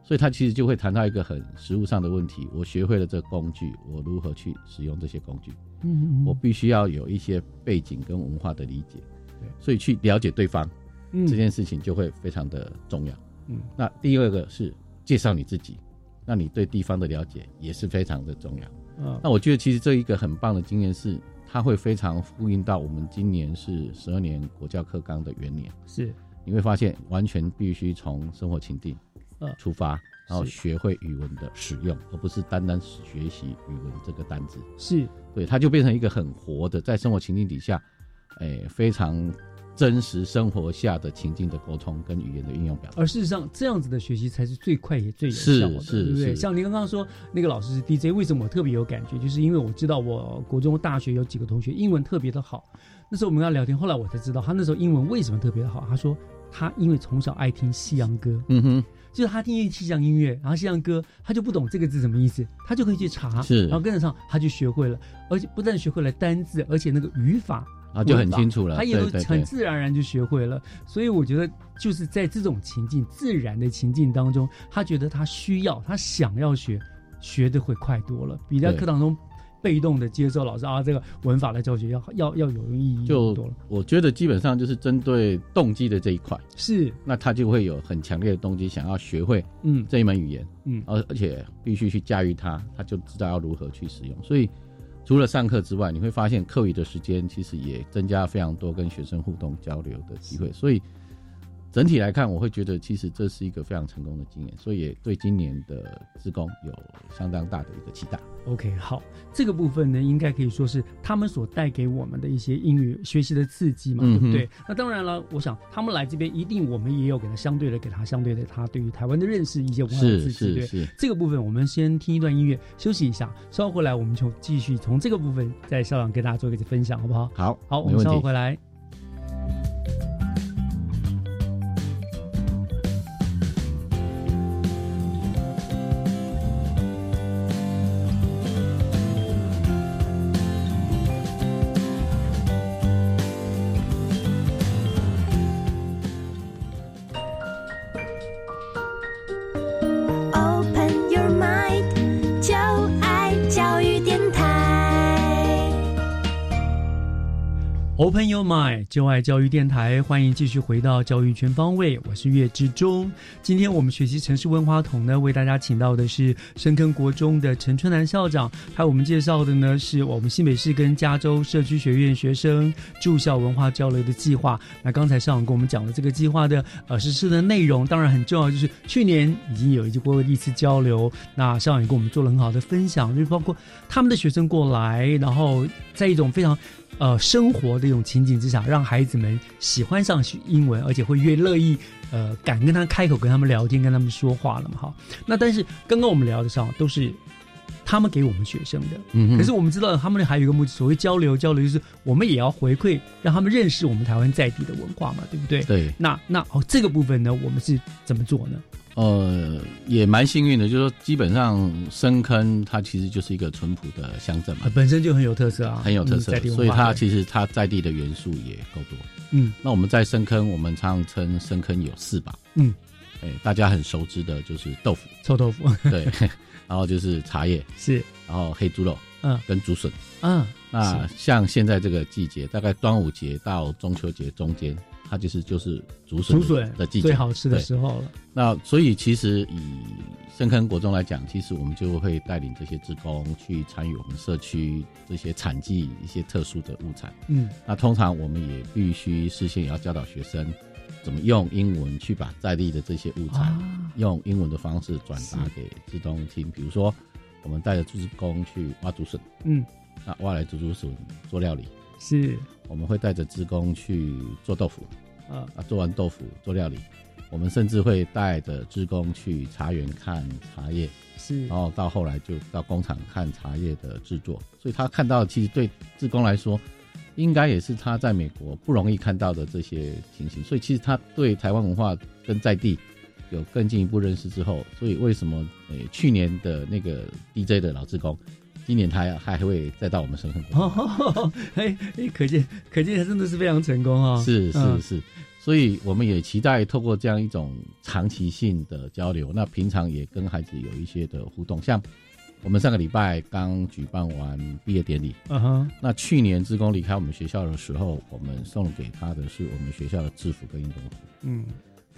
所以他其实就会谈到一个很实物上的问题：我学会了这个工具，我如何去使用这些工具？嗯嗯我必须要有一些背景跟文化的理解，对，所以去了解对方，嗯。这件事情就会非常的重要。嗯，那第二个是介绍你自己，那你对地方的了解也是非常的重要。嗯那我觉得其实这一个很棒的经验是，它会非常呼应到我们今年是十二年国教课纲的元年，是。你会发现完全必须从生活情境嗯出发，然后学会语文的使用，而不是单单学习语文这个单字。是，对，它就变成一个很活的，在生活情境底下，诶、非常真实生活下的情境的沟通跟语言的运用表达。而事实上，这样子的学习才是最快也最有是效的，是对不对？像您刚刚说那个老师是 DJ，为什么我特别有感觉？就是因为我知道我国中、大学有几个同学英文特别的好，那时候我们跟他聊天，后来我才知道他那时候英文为什么特别的好。他说他因为从小爱听西洋歌，嗯哼，就是他听西洋音乐，然后西洋歌他就不懂这个字什么意思，他就可以去查，是然后跟得上，他就学会了，而且不但学会了单字，而且那个语法。啊就很清楚了他也都很自然而然就学会了。所以我觉得就是在这种情境、自然的情境当中，他觉得他需要、他想要学，学的会快多了，比在课堂中被动的接受老师啊这个文法的教学要要要有意义就多了。我觉得基本上就是针对动机的这一块，是，那他就会有很强烈的动机，想要学会嗯这一门语言，嗯而而且必须去驾驭它，他就知道要如何去使用。所以除了上课之外，你会发现课余的时间其实也增加非常多跟学生互动交流的机会，所以。整体来看，我会觉得其实这是一个非常成功的经验，所以也对今年的职工有相当大的一个期待。OK，好，这个部分呢，应该可以说是他们所带给我们的一些英语学习的刺激嘛，嗯对不对？那当然了，我想他们来这边，一定我们也有给他相对的，给他相对的，他对于台湾的认识，一些文化的刺激，对是这个部分，我们先听一段音乐休息一下，稍后回来我们就继续从这个部分再校长跟大家做一个分享，好不好？好，好，我们稍后回来。You Mind，就爱教育电台，欢迎继续回到教育全方位，我是岳志忠。今天我们学习城市文化桶呢，为大家请到的是深坑国中的陈春南校长，还有我们介绍的呢是我们新北市跟加州社区学院学生住校文化交流的计划。那刚才校长跟我们讲了这个计划的呃实施的内容，当然很重要，就是去年已经有一过一次交流，那校长也跟我们做了很好的分享，就是包括他们的学生过来，然后在一种非常。呃，生活的一种情景之下，让孩子们喜欢上学英文，而且会越乐意呃敢跟他开口，跟他们聊天，跟他们说话了嘛？哈。那但是刚刚我们聊的上都是他们给我们学生的，嗯，可是我们知道他们还有一个目的，所谓交流交流，就是我们也要回馈，让他们认识我们台湾在地的文化嘛，对不对？对。那那哦，这个部分呢，我们是怎么做呢？呃，也蛮幸运的，就是说，基本上深坑它其实就是一个淳朴的乡镇嘛，本身就很有特色啊，很有特色，所以它其实它在地的元素也够多。嗯，那我们在深坑，我们常称深坑有四宝。嗯，哎，大家很熟知的就是豆腐，臭豆腐，对，然后就是茶叶，是，然后黑猪肉，嗯，跟竹笋，嗯，那像现在这个季节，大概端午节到中秋节中间。它就是就是竹笋的季节，最好吃的时候了。那所以其实以深坑国中来讲，其实我们就会带领这些职工去参与我们社区这些产季一些特殊的物产。嗯，那通常我们也必须事先也要教导学生怎么用英文去把在地的这些物产用英文的方式转达给职工听。比如说，我们带着职工去挖竹笋，嗯，那挖来竹竹笋做料理，是我们会带着职工去做豆腐。啊啊！做完豆腐做料理，我们甚至会带着职工去茶园看茶叶，是，然后到后来就到工厂看茶叶的制作。所以他看到，其实对职工来说，应该也是他在美国不容易看到的这些情形。所以其实他对台湾文化跟在地有更进一步认识之后，所以为什么诶去年的那个 DJ 的老职工？今年他还还会再到我们深坑过，哎哎，可见可见他真的是非常成功啊！是是是，所以我们也期待透过这样一种长期性的交流，那平常也跟孩子有一些的互动。像我们上个礼拜刚举办完毕业典礼，嗯哼，那去年职工离开我们学校的时候，我们送给他的是我们学校的制服跟运动服，嗯。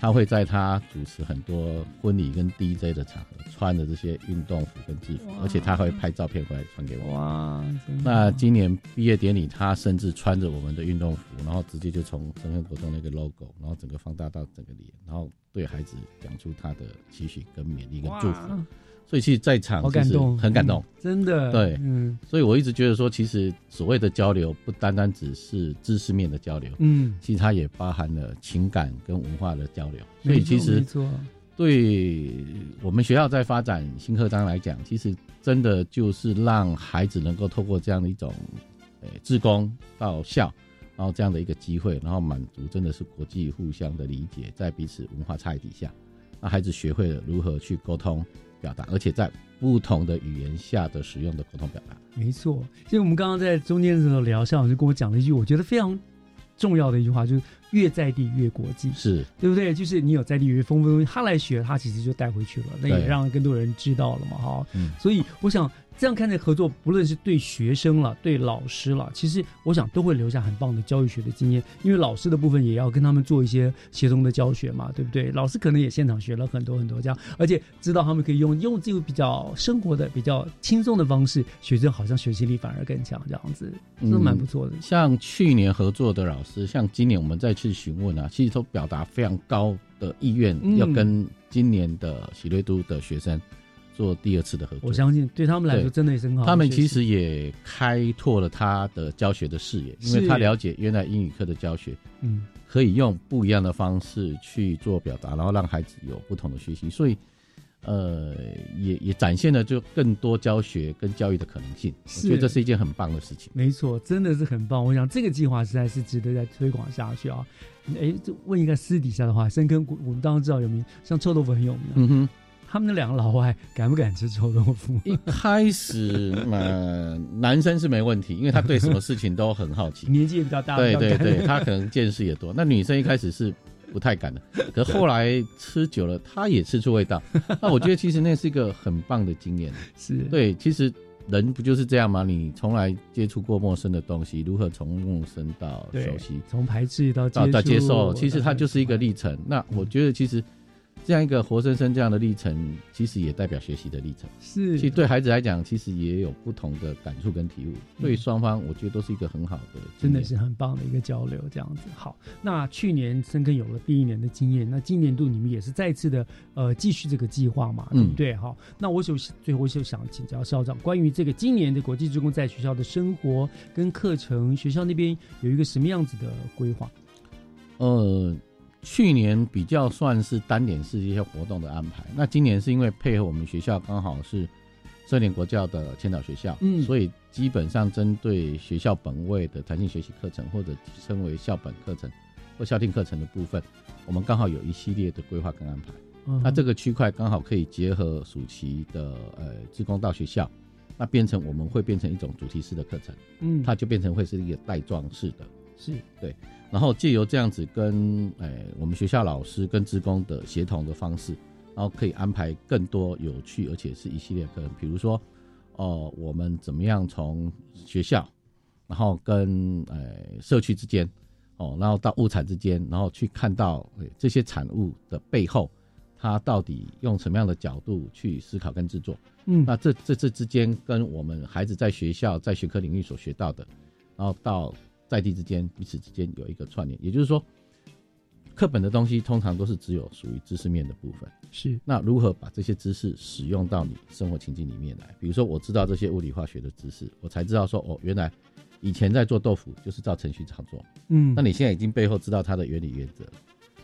他会在他主持很多婚礼跟 DJ 的场合，穿着这些运动服跟制服，而且他会拍照片回来传给我。哇！那今年毕业典礼，他甚至穿着我们的运动服，然后直接就从深圳国中那个 logo，然后整个放大到整个脸，然后对孩子讲出他的期许跟勉励跟祝福。所以其实在场其实很感动，真的。对，嗯，所以我一直觉得说，其实所谓的交流不单单只是知识面的交流，嗯，其实它也包含了情感跟文化的交流。所以其实对我们学校在发展新课章来讲，其实真的就是让孩子能够透过这样的一种，呃，志工到校，然后这样的一个机会，然后满足真的是国际互相的理解，在彼此文化差异底下，那孩子学会了如何去沟通。表达，而且在不同的语言下的使用的沟通表达，没错。其实我们刚刚在中间的时候聊，校长就跟我讲了一句，我觉得非常重要的一句话，就是越在地越国际，是对不对？就是你有在地越丰富东西，他来学，他其实就带回去了，那也让更多人知道了嘛，哈。嗯，所以我想。这样看待合作，不论是对学生了，对老师了，其实我想都会留下很棒的教育学的经验。因为老师的部分也要跟他们做一些协同的教学嘛，对不对？老师可能也现场学了很多很多这样，而且知道他们可以用用这个比较生活的、比较轻松的方式，学生好像学习力反而更强，这样子，都蛮不错的。像去年合作的老师，像今年我们再去询问啊，其实都表达非常高的意愿，要跟今年的喜瑞都的学生。做第二次的合作，我相信对他们来说真的也是很好。他们其实也开拓了他的教学的视野，因为他了解原来英语课的教学，嗯，可以用不一样的方式去做表达，然后让孩子有不同的学习，所以，呃，也也展现了就更多教学跟教育的可能性。我觉得这是一件很棒的事情。没错，真的是很棒。我想这个计划实在是值得再推广下去啊。哎，问一个私底下的话，深坑我们当然知道有名，像臭豆腐很有名。嗯哼。他们那两个老外敢不敢吃臭豆腐？一开始嘛，男生是没问题，因为他对什么事情都很好奇，年纪也比较大，对对对，他可能见识也多。那女生一开始是不太敢的，可后来吃久了，他也吃出味道。那我觉得其实那是一个很棒的经验。是对，其实人不就是这样吗？你从来接触过陌生的东西，如何从陌生到熟悉，从排斥到到到接受，其实它就是一个历程。那我觉得其实这样一个活生生这样的历程，其实也代表学习的历程。是，其实对孩子来讲，其实也有不同的感触跟体悟。对双方，我觉得都是一个很好的，真的是很棒的一个交流，这样子。好，那去年深耕有了第一年的经验，那今年度你们也是再次的呃继续这个计划嘛，对不对？好，那我就最后就想请教校长，关于这个今年的国际职工在学校的生活跟课程，学校那边有一个什么样子的规划？呃，去年比较算是单点式一些活动的安排，那今年是因为配合我们学校刚好是社联国教的千岛学校，嗯。所以基本上针对学校本位的弹性学习课程或者称为校本课程或校定课程的部分，我们刚好有一系列的规划跟安排。嗯。那这个区块刚好可以结合暑期的呃职工到学校，那变成我们会变成一种主题式的课程，嗯。它就变成会是一个带状式的，是对，然后借由这样子跟呃我们学校老师跟职工的协同的方式，然后可以安排更多有趣而且是一系列课程，比如说哦、我们怎么样从学校，然后跟呃社区之间，哦，然后到物产之间，然后去看到、呃这些产物的背后，它到底用什么样的角度去思考跟制作。嗯那这这这之间跟我们孩子在学校在学科领域所学到的，然后到在地之间彼此之间有一个串联，也就是说，课本的东西通常都是只有属于知识面的部分。是那如何把这些知识使用到你生活情境里面来？比如说，我知道这些物理化学的知识，我才知道说，哦，原来以前在做豆腐就是照程序操作。嗯那你现在已经背后知道它的原理原则，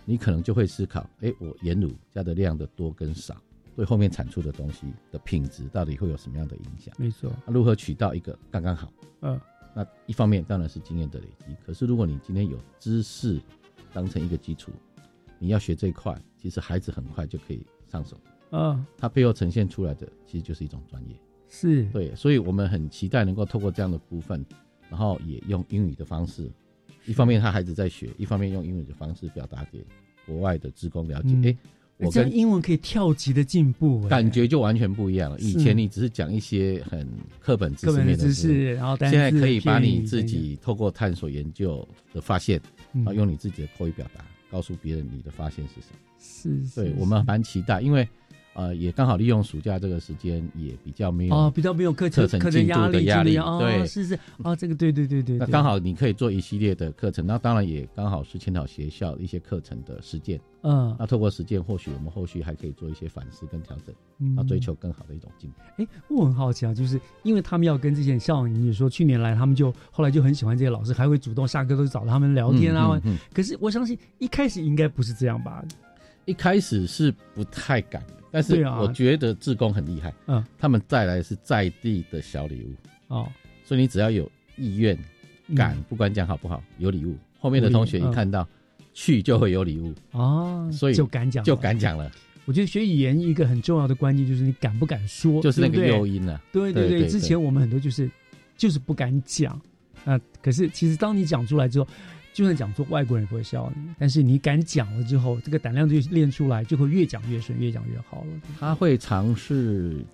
你可能就会思考，哎，我盐卤加的量的多跟少，对后面产出的东西的品质到底会有什么样的影响？没错，如何取到一个刚刚好？嗯，那一方面当然是经验的累积，可是如果你今天有知识当成一个基础，你要学这一块，其实孩子很快就可以上手。嗯，它背后呈现出来的其实就是一种专业。是对，所以我们很期待能够透过这样的部分，然后也用英语的方式，一方面他孩子在学，一方面用英语的方式表达给国外的职工了解。嗯哎、我跟英文可以跳级的进步，哎感觉就完全不一样了。以前你只是讲一些很课本知识面的知识然后单现在可以把你自己透过探索研究的发现，嗯然后用你自己的口语表达，告诉别人你的发现是什么。是是对我们蛮期待，因为呃，也刚好利用暑假这个时间，也比较没有哦，比较没有课程课程压力压力，哦对，是是哦，这个对对对对，那刚好你可以做一系列的课程，那当然也刚好是千岛学校一些课程的实践。嗯那透过实践，或许我们后续还可以做一些反思跟调整，嗯那追求更好的一种进步。哎，我很好奇啊，就是因为他们要跟这些人像你说去年来，他们就后来就很喜欢这些老师，还会主动下课都找他们聊天啊。嗯嗯嗯可是我相信一开始应该不是这样吧？一开始是不太敢的，但是我觉得志工很厉害，嗯，他们带来是在地的小礼物。哦，所以你只要有意愿、敢，嗯。不管讲好不好，有礼物，后面的同学一嗯看到去就会有礼物。哦，所以就敢讲就敢讲了。我觉得学语言一个很重要的关键就是你敢不敢说，就是那个诱因啊。对对对之前我们很多就是就是不敢讲，啊、可是其实当你讲出来之后，就算讲错，外国人也不会笑你。但是你敢讲了之后，这个胆量就练出来，就会越讲越顺，越讲越好了。他会尝试，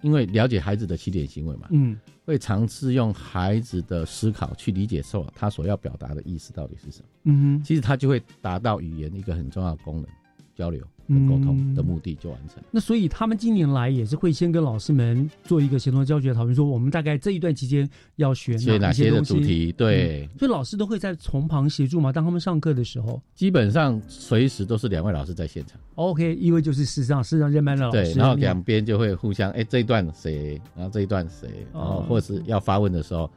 因为了解孩子的起点行为嘛，嗯，会尝试用孩子的思考去理解受他所要表达的意思到底是什么。嗯哼其实他就会达到语言一个很重要的功能，交流跟沟通的目的就完成。那所以他们今年来也是会先跟老师们做一个协同教学讨论，说我们大概这一段期间要学学哪些的主题对嗯所以老师都会在从旁协助嘛。当他们上课的时候基本上随时都是两位老师在现场，，OK，一位就是事实上事实上认班的老师对，然后两边就会互相，哎，这一段谁，然后这一段谁，然后哦。或是要发问的时候，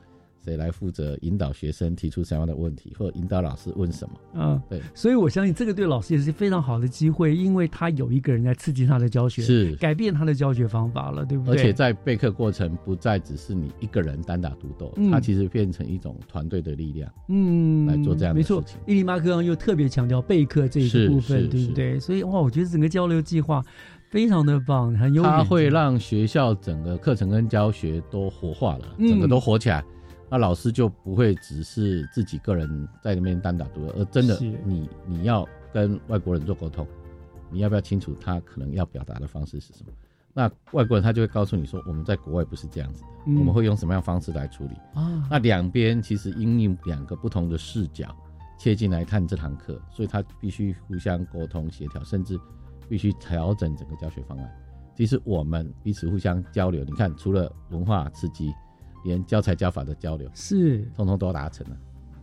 谁来负责引导学生提出什么样的问题，或者引导老师问什么。嗯，对，所以我相信这个对老师也是非常好的机会，因为他有一个人在刺激他的教学，是改变他的教学方法了，对不对？而且在备课过程不再只是你一个人单打独斗，嗯它其实变成一种团队的力量。嗯，来做这样的没错事情。伊利马克又特别强调备课这一个部分，对不对？所以哇，我觉得整个交流计划非常的棒，很有远它会让学校整个课程跟教学都活化了，嗯整个都活起来。那老师就不会只是自己个人在里面单打独斗，而真的是你你要跟外国人做沟通，你要不要清楚他可能要表达的方式是什么？那外国人他就会告诉你说，我们在国外不是这样子的，嗯我们会用什么样方式来处理。啊那两边其实因应两个不同的视角切进来看这堂课，所以他必须互相沟通协调，甚至必须调整整个教学方案。其实我们彼此互相交流，你看，除了文化刺激，连教材教法的交流是通通都达成了。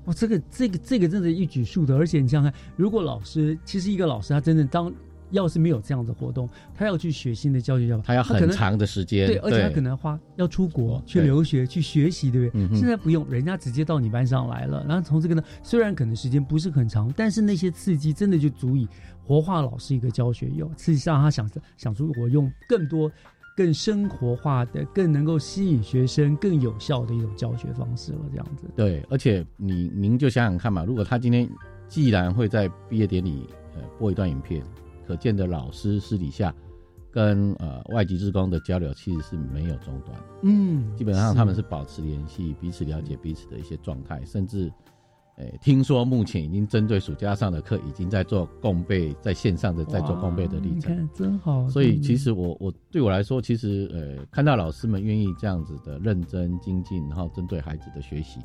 哇，这个这个这个真的一举数得，而且你想想看，如果老师其实一个老师他真的当要是没有这样的活动，他要去学新的教学教法，他要很长的时间对，而且他可能花要出国去留学去学习，对不对？嗯现在不用，人家直接到你班上来了，然后从这个呢，虽然可能时间不是很长，但是那些刺激真的就足以活化老师一个教学有，刺激让他想想出我用更多。更生活化的、更能够吸引学生、更有效的一种教学方式了，这样子。对，而且你您就想想看嘛，如果他今天既然会在毕业典礼呃播一段影片，可见的老师私底下跟呃外籍职工的交流其实是没有中断，嗯基本上他们是保持联系，彼此了解彼此的一些状态，甚至。诶，听说目前已经针对暑假上的课，已经在做共备，在线上的在做共备的历程。真好。所以其实我我对我来说，其实呃，看到老师们愿意这样子的认真精进，然后针对孩子的学习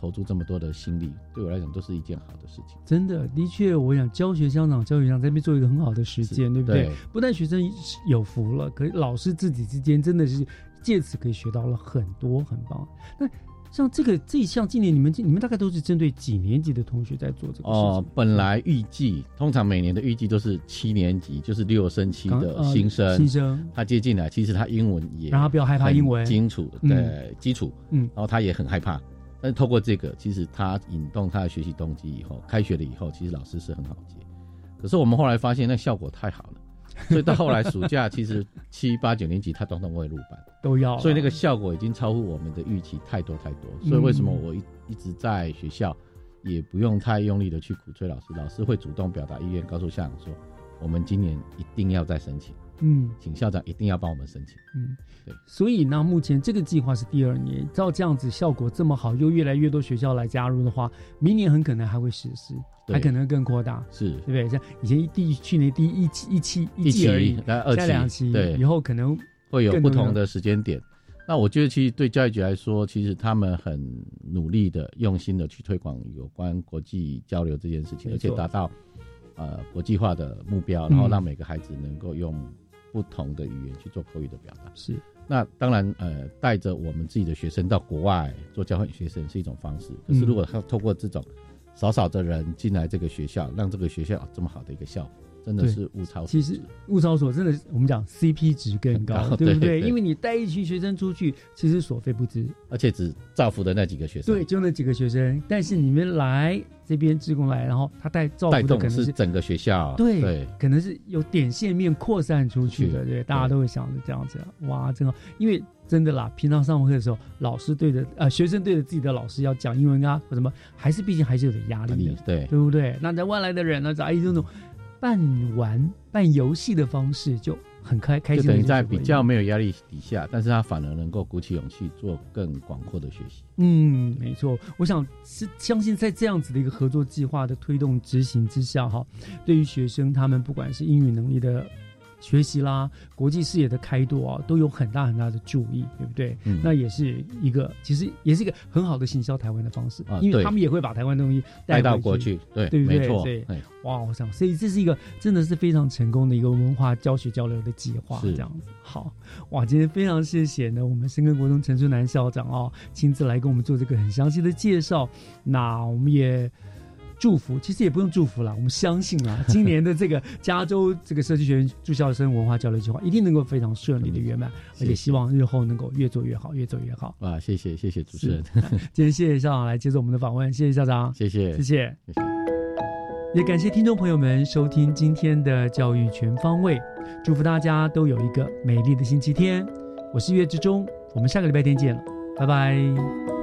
投注这么多的心力，对我来讲都是一件好的事情。真的，的确，我想教学相长，教学相长这边做一个很好的实践，对不对？对不但学生有福了，可是老师自己之间真的是借此可以学到了很多，很棒。那像这个这一项，今年你们你们大概都是针对几年级的同学在做这个事情？哦，本来预计通常每年的预计都是七年级，就是六升七的新生，新生他接进来，其实他英文也让他不要害怕英文很基础嗯的基础，嗯，然后他也很害怕。但是透过这个，其实他引动他的学习动机以后，开学了以后，其实老师是很好接。可是我们后来发现那效果太好了，所以到后来暑假，其实七八九年级他统统会入班，都要，所以那个效果已经超乎我们的预期太多太多。所以为什么嗯。我一一直在学校也不用太用力的去鼓吹老师，老师会主动表达意愿，告诉校长说，我们今年一定要再申请，嗯。请校长一定要帮我们申请。嗯，对。所以呢，目前这个计划是第二年，照这样子效果这么好，又越来越多学校来加入的话，明年很可能还会实施，对。还可能更扩大，是。对不对？像以前第去年第一期一期一季而已期，来二期两期，对。以后可能会有不同的时间点。那我觉得，其实对教育局来说，其实他们很努力的、用心的去推广有关国际交流这件事情，而且达到呃国际化的目标，嗯然后让每个孩子能够用不同的语言去做口语的表达。是。那当然，呃，带着我们自己的学生到国外做交换学生是一种方式。可是，如果他透过这种少少的人进来这个学校，让这个学校有这么好的一个效果，真的是物超所值。其实物超所真的是，我们讲 CP 值更高，高 对不对对？因为你带一群学生出去，其实所费不值，而且只造福的那几个学生。对，就那几个学生。但是你们来这边职工来，然后他带造福的可能是整个学校，对对，可能是有点线面扩散出去的，对，大家都会想着这样子，哇，真好，因为真的啦，平常上课的时候，老师对着呃学生对着自己的老师要讲英文啊或什么，还是毕竟还是有点压力的，对。对不对？那在外来的人呢，找以这种半玩半游戏的方式，就很开开就心就等于在比较没有压力底下，但是他反而能够鼓起勇气做更广阔的学习。嗯，没错，我想是相信在这样子的一个合作计划的推动执行之下，哈，对于学生他们不管是英语能力的学习啦，国际视野的开拓啊，都有很大很大的注意，对不对？嗯那也是一个其实也是一个很好的行销台湾的方式，因为他们也会把台湾的东西带到回国去对对不对？没错对哎，哇，我想，所以这是一个真的是非常成功的一个文化教学交流的计划，是这样子。好，哇，今天非常谢谢呢，我们深耕国中陈春南校长哦，亲自来跟我们做这个很详细的介绍。那我们也。祝福其实也不用祝福了，我们相信啊，今年的这个加州这个社区学院住校生文化交流计划一定能够非常顺利的圆满，而且希望日后能够越做越好，越做越好。啊，谢谢谢谢主持人，今天谢谢校长来接受我们的访问，谢谢校长，谢谢谢谢。也感谢听众朋友们收听今天的教育全方位，祝福大家都有一个美丽的星期天。我是岳志忠，我们下个礼拜天见了，拜拜。